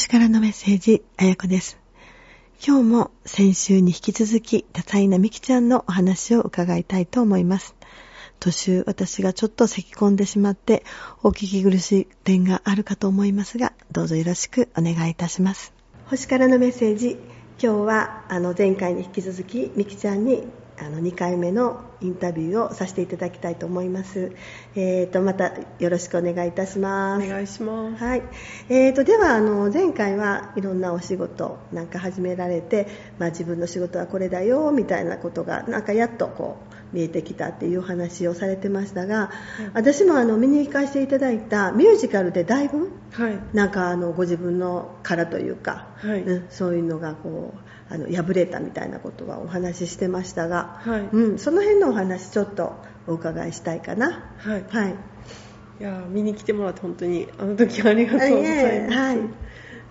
星からのメッセージ、あやこです。今日も先週に引き続き、多彩なみきちゃんのお話を伺いたいと思います。途中、私がちょっと咳き込んでしまって、お聞き苦しい点があるかと思いますが、どうぞよろしくお願いいたします。星からのメッセージ、今日はあの前回に引き続き、みきちゃんにあの2回目のインタビューをさせていただきたいと思います。えーと、またよろしくお願いいたします。お願いします。はい。えーと、ではあの前回はいろんなお仕事なんか始められて、まあ、自分の仕事はこれだよみたいなことがなんかやっとこう見えてきたっていう話をされてましたが、はい、私もあの見に行かせていただいたミュージカルでだいぶ、はい、なんかあのご自分の殻というか、はい、うん、そういうのがこうあの破れたみたいなことはお話ししてましたが、はい。うん、その辺のお話ちょっとお伺いしたいかな。はい、はい、いや見に来てもらって本当にあの時はありがとうございます。はい、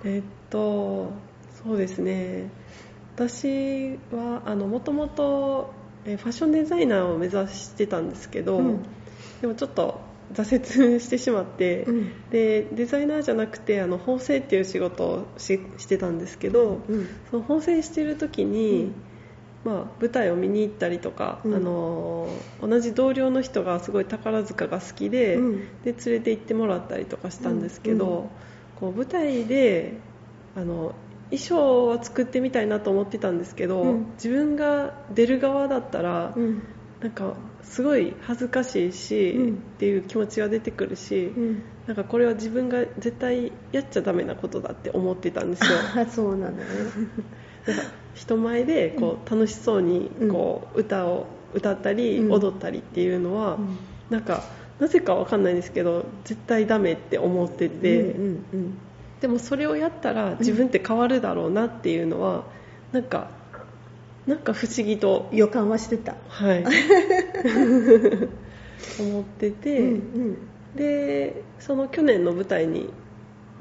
えっとそうですね。私はあのもともとファッションデザイナーを目指してたんですけど、うん、でもちょっと挫折してしまって、うん、でデザイナーじゃなくてあの縫製っていう仕事をししてたんですけど、うん、その縫製してる時に、うん、まあ、舞台を見に行ったりとか、あの同じ同僚の人がすごい宝塚が好きで,、で連れて行ってもらったりとかしたんですけど、こう舞台であの衣装は作ってみたいなと思ってたんですけど、自分が出る側だったら、なんかすごい恥ずかしいし、うん、っていう気持ちが出てくるし、うん、なんかこれは自分が絶対やっちゃダメなことだって思ってたんですよ。そうなのね。なんか人前でこう楽しそうにこう歌を歌ったり踊ったりっていうのは、うん、なんかなぜかわかんないんですけど絶対ダメって思ってて、うんうんうん、でもそれをやったら自分って変わるだろうなっていうのはなんかなんか不思議と予感はしてた。はい。思ってて、うんうん、でその去年の舞台に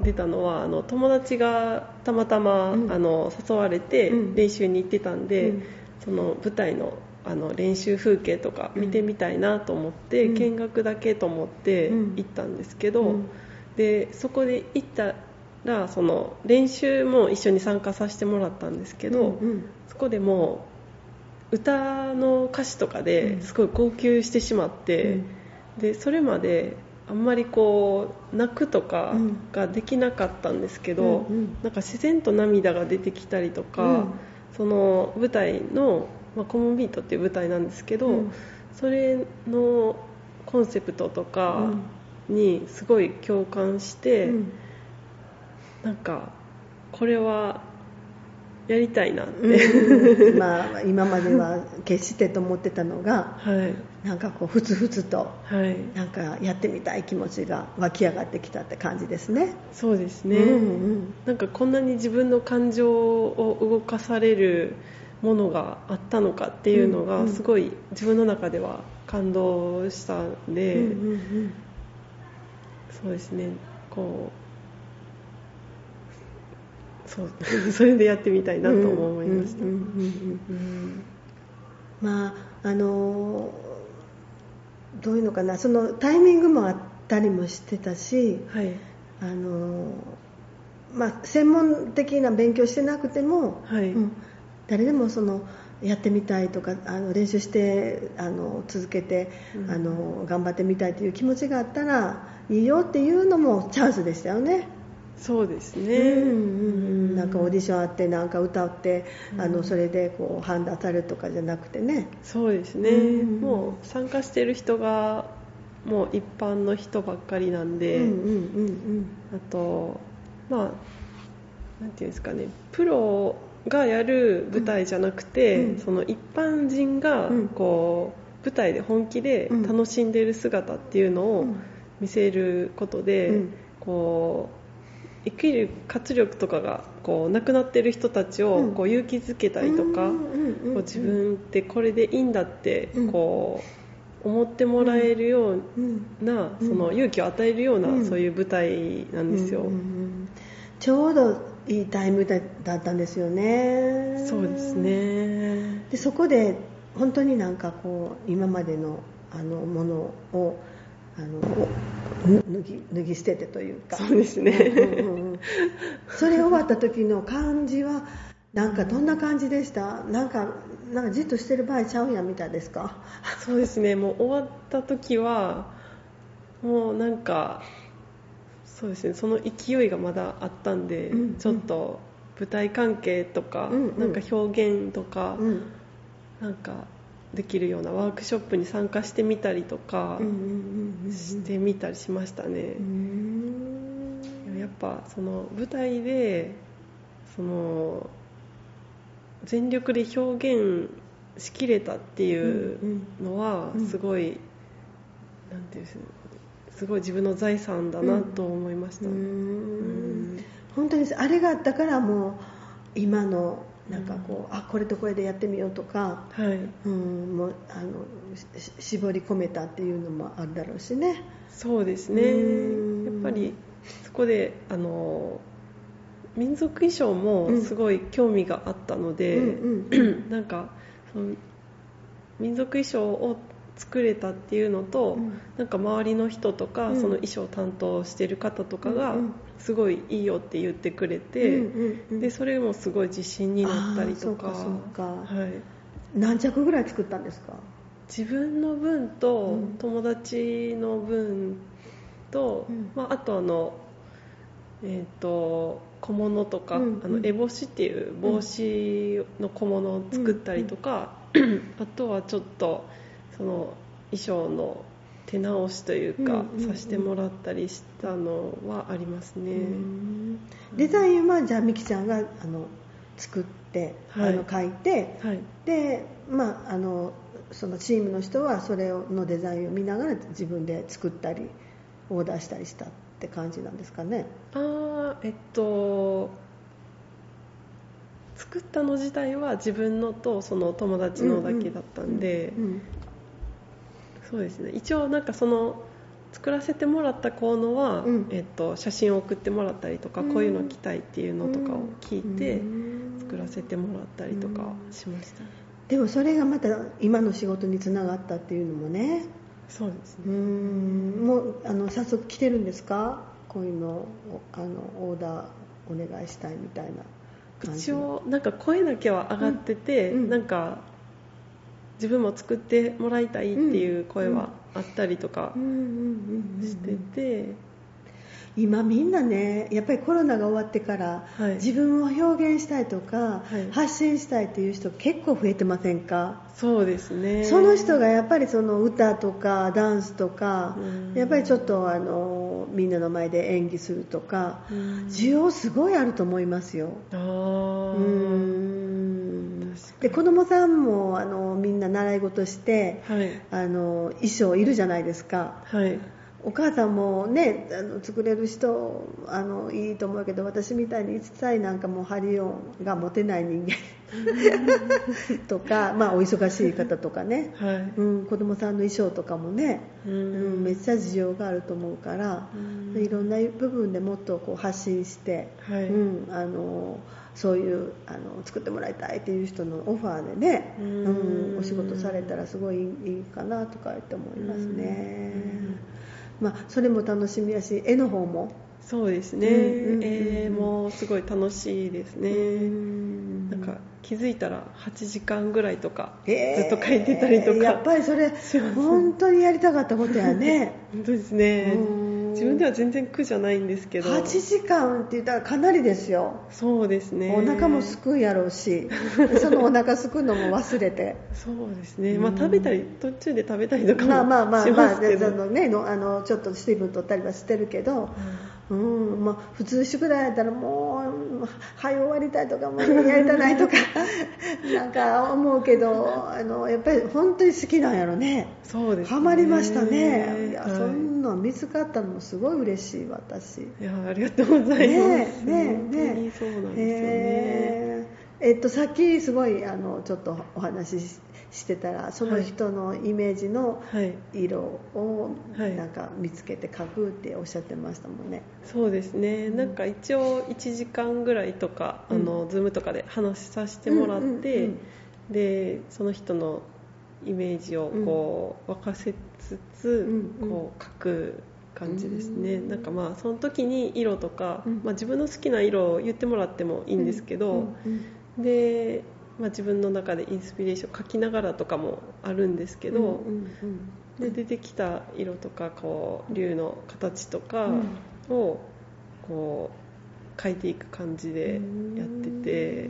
出たのはあの友達がたまたま、うん、あの誘われて練習に行ってたんで、うん、その舞台のあの練習風景とか見てみたいなと思って、うん、見学だけと思って行ったんですけど、でそこで行ったらその練習も一緒に参加させてもらったんですけど、うんうん、そこでも歌の歌詞とかですごい号泣してしまって、うん、でそれまであんまりこう泣くとかができなかったんですけど、うんうん、なんか自然と涙が出てきたりとか、うん、その舞台の、まあ、コモンビートっていう舞台なんですけど、それのコンセプトとかにすごい共感して。なんかこれはやりたいなって、うん、まあ、今までは決してと思ってたのが、はい、なんかこうふつふつと、はい、なんかやってみたい気持ちが湧き上がってきたって感じですね。そうですね、うんうん、なんかこんなに自分の感情を動かされるものがあったのかっていうのがすごい自分の中では感動したんで、うんうんうん、そうですねこうそう それでやってみたいなと思いました。まああのどういうのかな。そのタイミングもあったりもしてたし、はい、あのまあ、専門的な勉強してなくても、はい、うん、誰でもそのやってみたいとかあの練習してあの続けて、うん、あの頑張ってみたいという気持ちがあったらいいよっていうのもチャンスでしたよね。そうですね、うんうんうん、なんかオーディションあってなんか歌って、うん、あのそれでこう判断されるとかじゃなくてね。そうですね、うんうん、もう参加してる人がもう一般の人ばっかりなんで、うんうんうんうん、あとまあなんていうんですかね。プロがやる舞台じゃなくて、うん、その一般人がこう、舞台で本気で楽しんでいる姿っていうのを見せることで、こう生きる活力とかがこうなくなってる人たちをこう勇気づけたりとか、こう自分ってこれでいいんだってこう思ってもらえるような、その勇気を与えるような、そういう舞台なんですよ、ちょうどいいタイムだったんですよね。そうですね。でそこで本当になんかこう今までのあのものをあの脱ぎ脱ぎ捨ててというか。そうですね、うんうんうん、それ終わった時の感じはなんかどんな感じでした？なんかなんかじっとしてる場合ちゃうんやみたいですか？そうですね。もう終わった時はもうなんかそうですね。その勢いがまだあったんで、うんうん、ちょっと舞台関係とか、うんうん、なんか表現とか、うん、なんかできるようなワークショップに参加してみたりとかしてみたりしましたね。やっぱその舞台でその全力で表現しきれたっていうのはすごい、なんていうんですすごい自分の財産だなと思いました、うん、本当にあれがあったからもう今のなんかこう、うん、あこれとこれでやってみようとか、はい。うん、もうあの絞り込めたっていうのもあるだろうしね。そうですね。やっぱりそこであの民族衣装もすごい興味があったので、うんうん、なんかその民族衣装を作れたっていうのと、うん、なんか周りの人とか、うん、その衣装担当してる方とかがすごいいいよって言ってくれて、うんうん、でそれもすごい自信になったりとか。はい、何着ぐらい作ったんですか？自分の分と友達の分と、まあ、あとあのえーと、小物とか、うんうん、あの烏帽子っていう帽子の小物を作ったりとか、うんうん、あとはちょっとその衣装の手直しというか、うんうん、させてもらったりしたのはありますね、デザインはじゃあ美樹ちゃんがあの作って、はい、あの書いて、はい、でまああのそのチームの人はそれのデザインを見ながら自分で作ったりオーダーしたりしたって感じなんですかね。ああえっと作ったの自体は自分のとその友達のだけだったんで、うんうんうん、そうですね。一応なんかその作らせてもらった子のは、うん、えっと、写真を送ってもらったりとか、うん、こういうの着たいっていうのとかを聞いて、作らせてもらったりとかしました、でもそれがまた今の仕事につながったっていうのもね。そうですね。うん。もうあの早速来てるんですか？こういうのあのオーダーお願いしたいみたいな一応なんか声だけは上がってて、うん、なんか自分も作ってもらいたいっていう声はあったりとかしてて。今みんなねやっぱりコロナが終わってから、はい、自分を表現したいとか、はい、発信したいっていう人結構増えてませんか？そうですね。その人がやっぱりその歌とかダンスとかやっぱりちょっとあのみんなの前で演技するとか需要すごいあると思いますよ。あうんで子供さんもあのみんな習い事して、はい、あの衣装いるじゃないですか、はい、お母さんもねあの作れる人あのいいと思うけど私みたいに一切なんかもうハリオンが持てない人間。とか、まあ、お忙しい方とかね、はい。うん、子供さんの衣装とかもね、うん、うん、めっちゃ事情があると思うから、うん、いろんな部分でもっとこう発信して、はい。うん、あのそういうあの作ってもらいたいっていう人のオファーでね、うん、お仕事されたらすごいいいかなとかって思いますね、まあ、それも楽しみやし絵の方も。そうですね、うん、絵もすごい楽しいですね、なんか気づいたら8時間ぐらいとかずっと描いてたりとか、やっぱりそれ 本当にやりたかったことやね。本当ですね自分では全然苦じゃないんですけど。8時間って言ったらかなりですよ。そうですね。お腹もすくうやろうし。そのお腹すくのも忘れて。そうですね、まあ、食べたり途中で食べたりとかもまあまあまあまあ、のねあのちょっと水分取ったりはしてるけど、うん。うん。まあ、普通宿題やったらもう早終わりたいとかもうやりたないとか。なんか思うけどあのやっぱり本当に好きなんやろね。そうです、ね、ハマりましたね。いや、はい、そんな見つかったのもすごい嬉しい私。いやありがとうございます。ねねねそうなんですよね。えっとさっきすごいあのちょっとお話ししてたらその人のイメージの色をなんか見つけて描くっておっしゃってましたもんね、そうですね、うん、なんか一応1時間ぐらいとか、うん、あの Zoom とかで話させてもらって、でその人のイメージをこう沸かせつつ、こう描く感じですね。なんかまあその時に色とか、うん。まあ、自分の好きな色を言ってもらってもいいんですけど、で、まあ、自分の中でインスピレーション書きながらとかもあるんですけど、で出てきた色とかこう竜の形とかうん。をこう描いていく感じでやってて、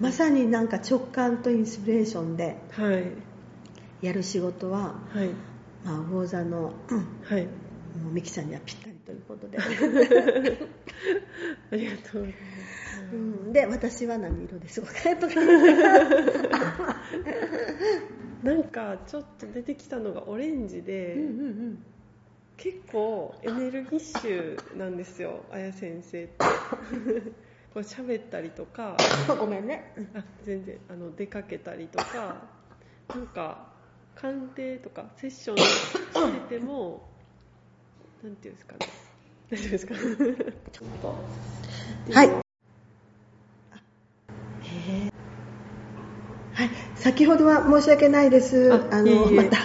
まさになんか直感とインスピレーションではい。やる仕事は、はい。まあ、魚座の、うんはい。もうミキちゃんにはぴったりということで、ありがとう。ございますうん、で私は何色ですかとかなんかちょっと出てきたのがオレンジで、うんうん結構エネルギッシュなんですよ綾先生ってこう喋ったりとか。う んごめんね。あ全然。あの出かけたりとか。なんか鑑定とかセッションしててもなんていうんですかね。大丈夫ですか？ちょっとはい。はい、先ほどは申し訳ないです。ああのまた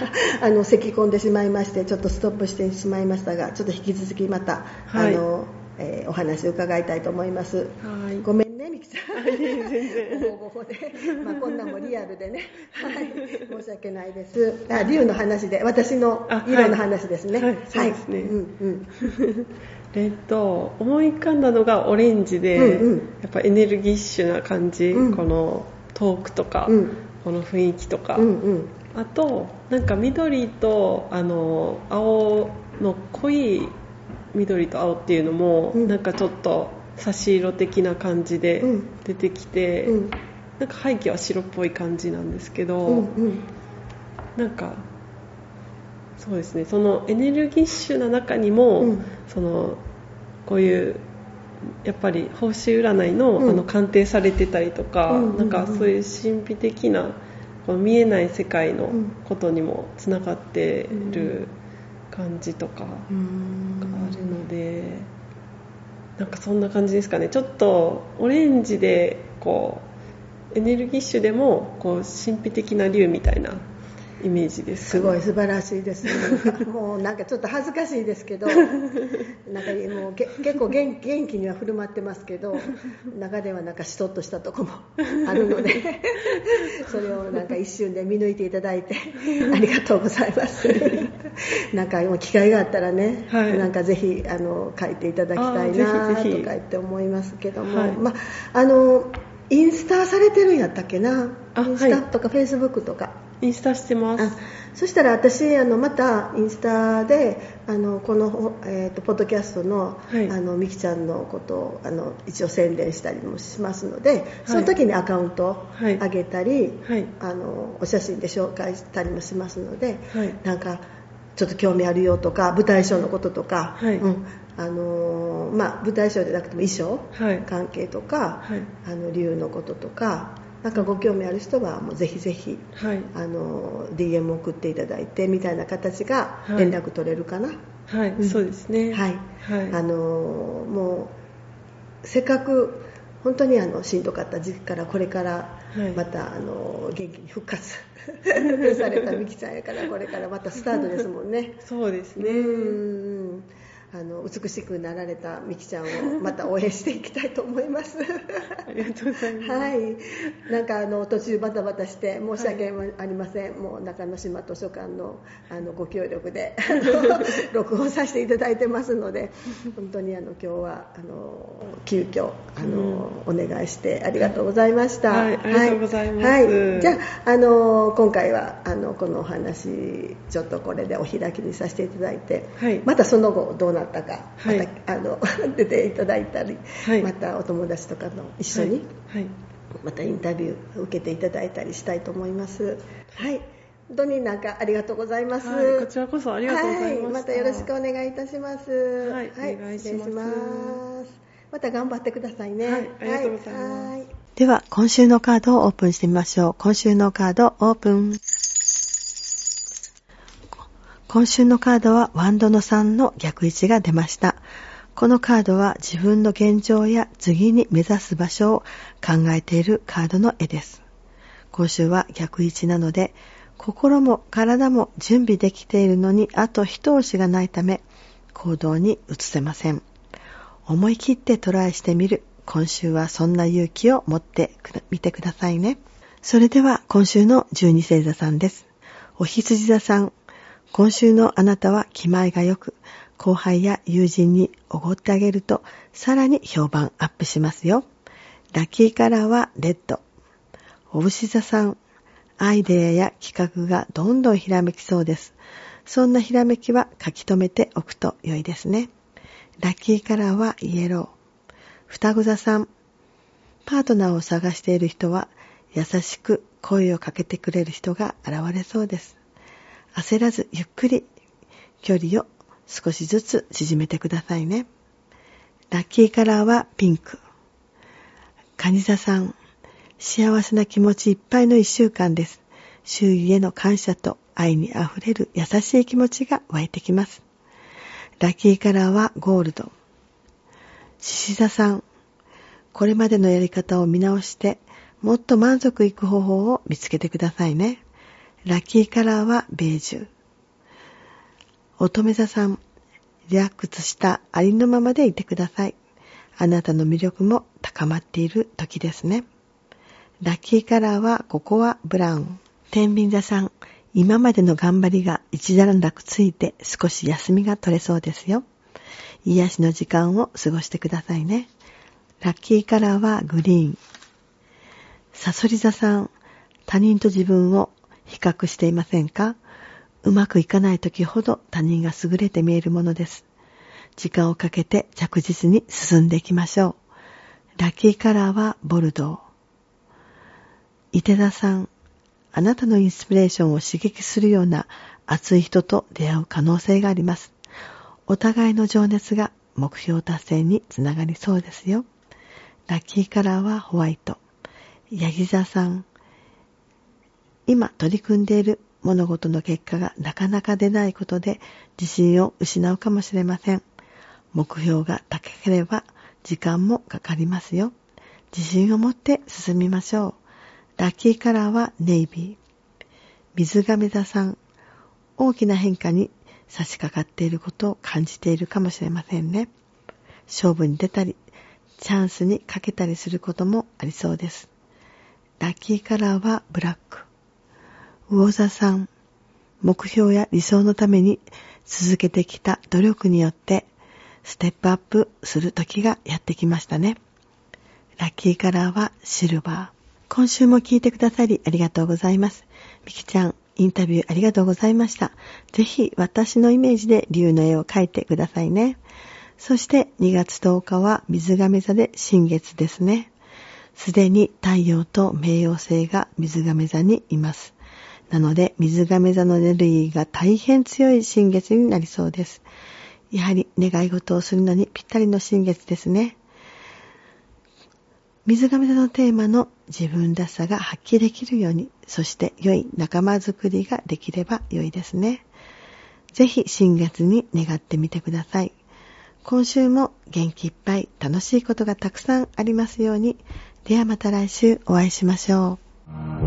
あの咳き込んでしまいましてちょっとストップしてしまいましたが、ちょっと引き続きまた、はい。あの、えーお話を伺いたいと思います。はいごめんね、みきちゃん。全然ごほごほで、まあこんなんもリアルでね、はい、申し訳ないです。あ、竜の話で、私の色の話ですね。はいそうですねうんうん。えっと思い浮かんだのがオレンジで、うんうんやっぱエネルギッシュな感じ、うんこのトークとか、うんこの雰囲気とか、うんうん。あとなんか緑とあの青の濃い緑と青っていうのも、うん。なんかちょっと差し色的な感じでうん。出てきて、うん。なんか背景は白っぽい感じなんですけど、うんうん。なんかそうですねそのエネルギッシュな中にも、うん。そのこういうやっぱり報酬占いの,、うん。あの鑑定されてたりとか、うんうんうん。なんかそういう神秘的なこの見えない世界のうん。ことにもつながってる感じとかがあるので、なんかそんな感じですかね。ちょっとオレンジでこうエネルギッシュでもこう神秘的な竜みたいなイメージです。すごい素晴らしいです、なんかもうなんかちょっと恥ずかしいですけど、なんかもうけ結構元元気には振る舞ってますけど、中ではなんかしとっとしたとこも あるので、それをなんか一瞬で見抜いていただいて、ありがとうございます。なんかもう機会があったらね、はい。なんかぜひあの書いていただきたいなとか言って思いますけども、はい。まああのインスタされてるんやったっけな、あインスタはいとかフェイスブックとか。インスタしてます。あそしたら私あのまたインスタであのこの、えー、とポッドキャストの,、はい。あのミキちゃんのことをあの一応宣伝したりもしますので、その時にアカウントはい。上げたり、はい。あのお写真で紹介したりもしますので、はい。なんかちょっと興味あるよとか舞台衣装のこととか、はい。うん。あのまあ、舞台衣装でなくても衣装、はい。関係とか、はい。あの竜のこととかなんかご興味ある人はもうぜひぜひはい。あの DM 送っていただいてみたいな形がはい。連絡取れるかな、はい、うん。そうですね。はい、はい。あのもうせっかく本当にあのしんどかった時期からこれからはい。また、あの元気に 復活されたミキちゃんやからこれからまたスタートですもんね。そうですね。うんあの美しくなられたミキちゃんをまた応援していきたいと思います。ありがとうございます、はい、なんかあの途中バタバタして申し訳ありません、もう中之島図書館のあのご協力で 録音させていただいてますので本当にあの今日はあの急遽あの、お願いしてありがとうございました。はいありがとうございます。はい。はいじゃああの今回はあのこのお話ちょっとこれでお開きにさせていただいて、はい。またその後どうなったか、はい。またあの 出ていただいたり、はい。またお友達とかの一緒に、はい、はい。またインタビュー受けていただいたりしたいと思います。はい。本当になんかありがとうございます？はい。こちらこそありがとうございましたはい、またよろしくお願いいたします。はい。お願いします。また頑張ってくださいね。はい。ありがとうございます。はい。では、今週のカードをオープンしてみましょう。今週のカードオープン。今週のカードはワンドの3の逆位置が出ました。このカードは自分の現状や次に目指す場所を考えているカードの絵です。今週は逆位置なので、心も体も準備できているのにあと一押しがないため行動に移せません。思い切ってトライしてみる。今週はそんな勇気を持ってみてくださいね。それでは今週の十二星座さんです。お羊座さん。今週のあなたは気前が良く、後輩や友人におごってあげると、さらに評判アップしますよ。ラッキーカラーはレッド。お牛座さん。アイデアや企画がどんどんひらめきそうです。そんなひらめきは書き留めておくと良いですね。ラッキーカラーはイエロー。双子座さん。パートナーを探している人は優しく声をかけてくれる人が現れそうです。焦らずゆっくり距離を少しずつ縮めてくださいね。ラッキーカラーはピンク。カニ座さん。幸せな気持ちいっぱいの一週間です。周囲への感謝と愛に溢れる優しい気持ちが湧いてきます。ラッキーカラーはゴールド。獅子座さん。これまでのやり方を見直して、もっと満足いく方法を見つけてくださいね。ラッキーカラーはベージュ。乙女座さん。リラックスしたありのままでいてください。あなたの魅力も高まっている時ですね。ラッキーカラーはここはブラウン。天秤座さん、今までの頑張りが一段落ついて少し休みが取れそうですよ。癒しの時間を過ごしてくださいね。ラッキーカラーはグリーン。サソリ座さん、他人と自分を比較していませんか？うまくいかない時ほど他人が優れて見えるものです。時間をかけて着実に進んでいきましょう。ラッキーカラーはボルドー。伊手田さん、あなたのインスピレーションを刺激するような熱い人と出会う可能性があります。お互いの情熱が目標達成につながりそうですよ。ラッキーカラーはホワイト。ヤギ座さん、今取り組んでいる物事の結果がなかなか出ないことで自信を失うかもしれません。目標が高ければ時間もかかりますよ。自信を持って進みましょう。ラッキーカラーはネイビー。水亀座さん、大きな変化に差し掛かっていることを感じているかもしれませんね。勝負に出たり、チャンスにかけたりすることもありそうです。ラッキーカラーはブラック。魚座さん、目標や理想のために続けてきた努力によってステップアップする時がやってきましたね。ラッキーカラーはシルバー。今週も聞いてくださりありがとうございます。みきちゃん、インタビューありがとうございました。ぜひ私のイメージで竜の絵を描いてくださいね。そして2月10日は水亀座で新月ですね。すでに太陽と冥王星が水亀座にいます。なので水亀座のエネルギーが大変強い新月になりそうです。やはり願い事をするのにぴったりの新月ですね。水亀座のテーマの自分らしさが発揮できるように、そして良い仲間づくりができれば良いですね。ぜひ新月に願ってみてください。今週も元気いっぱい楽しいことがたくさんありますように。ではまた来週お会いしましょう。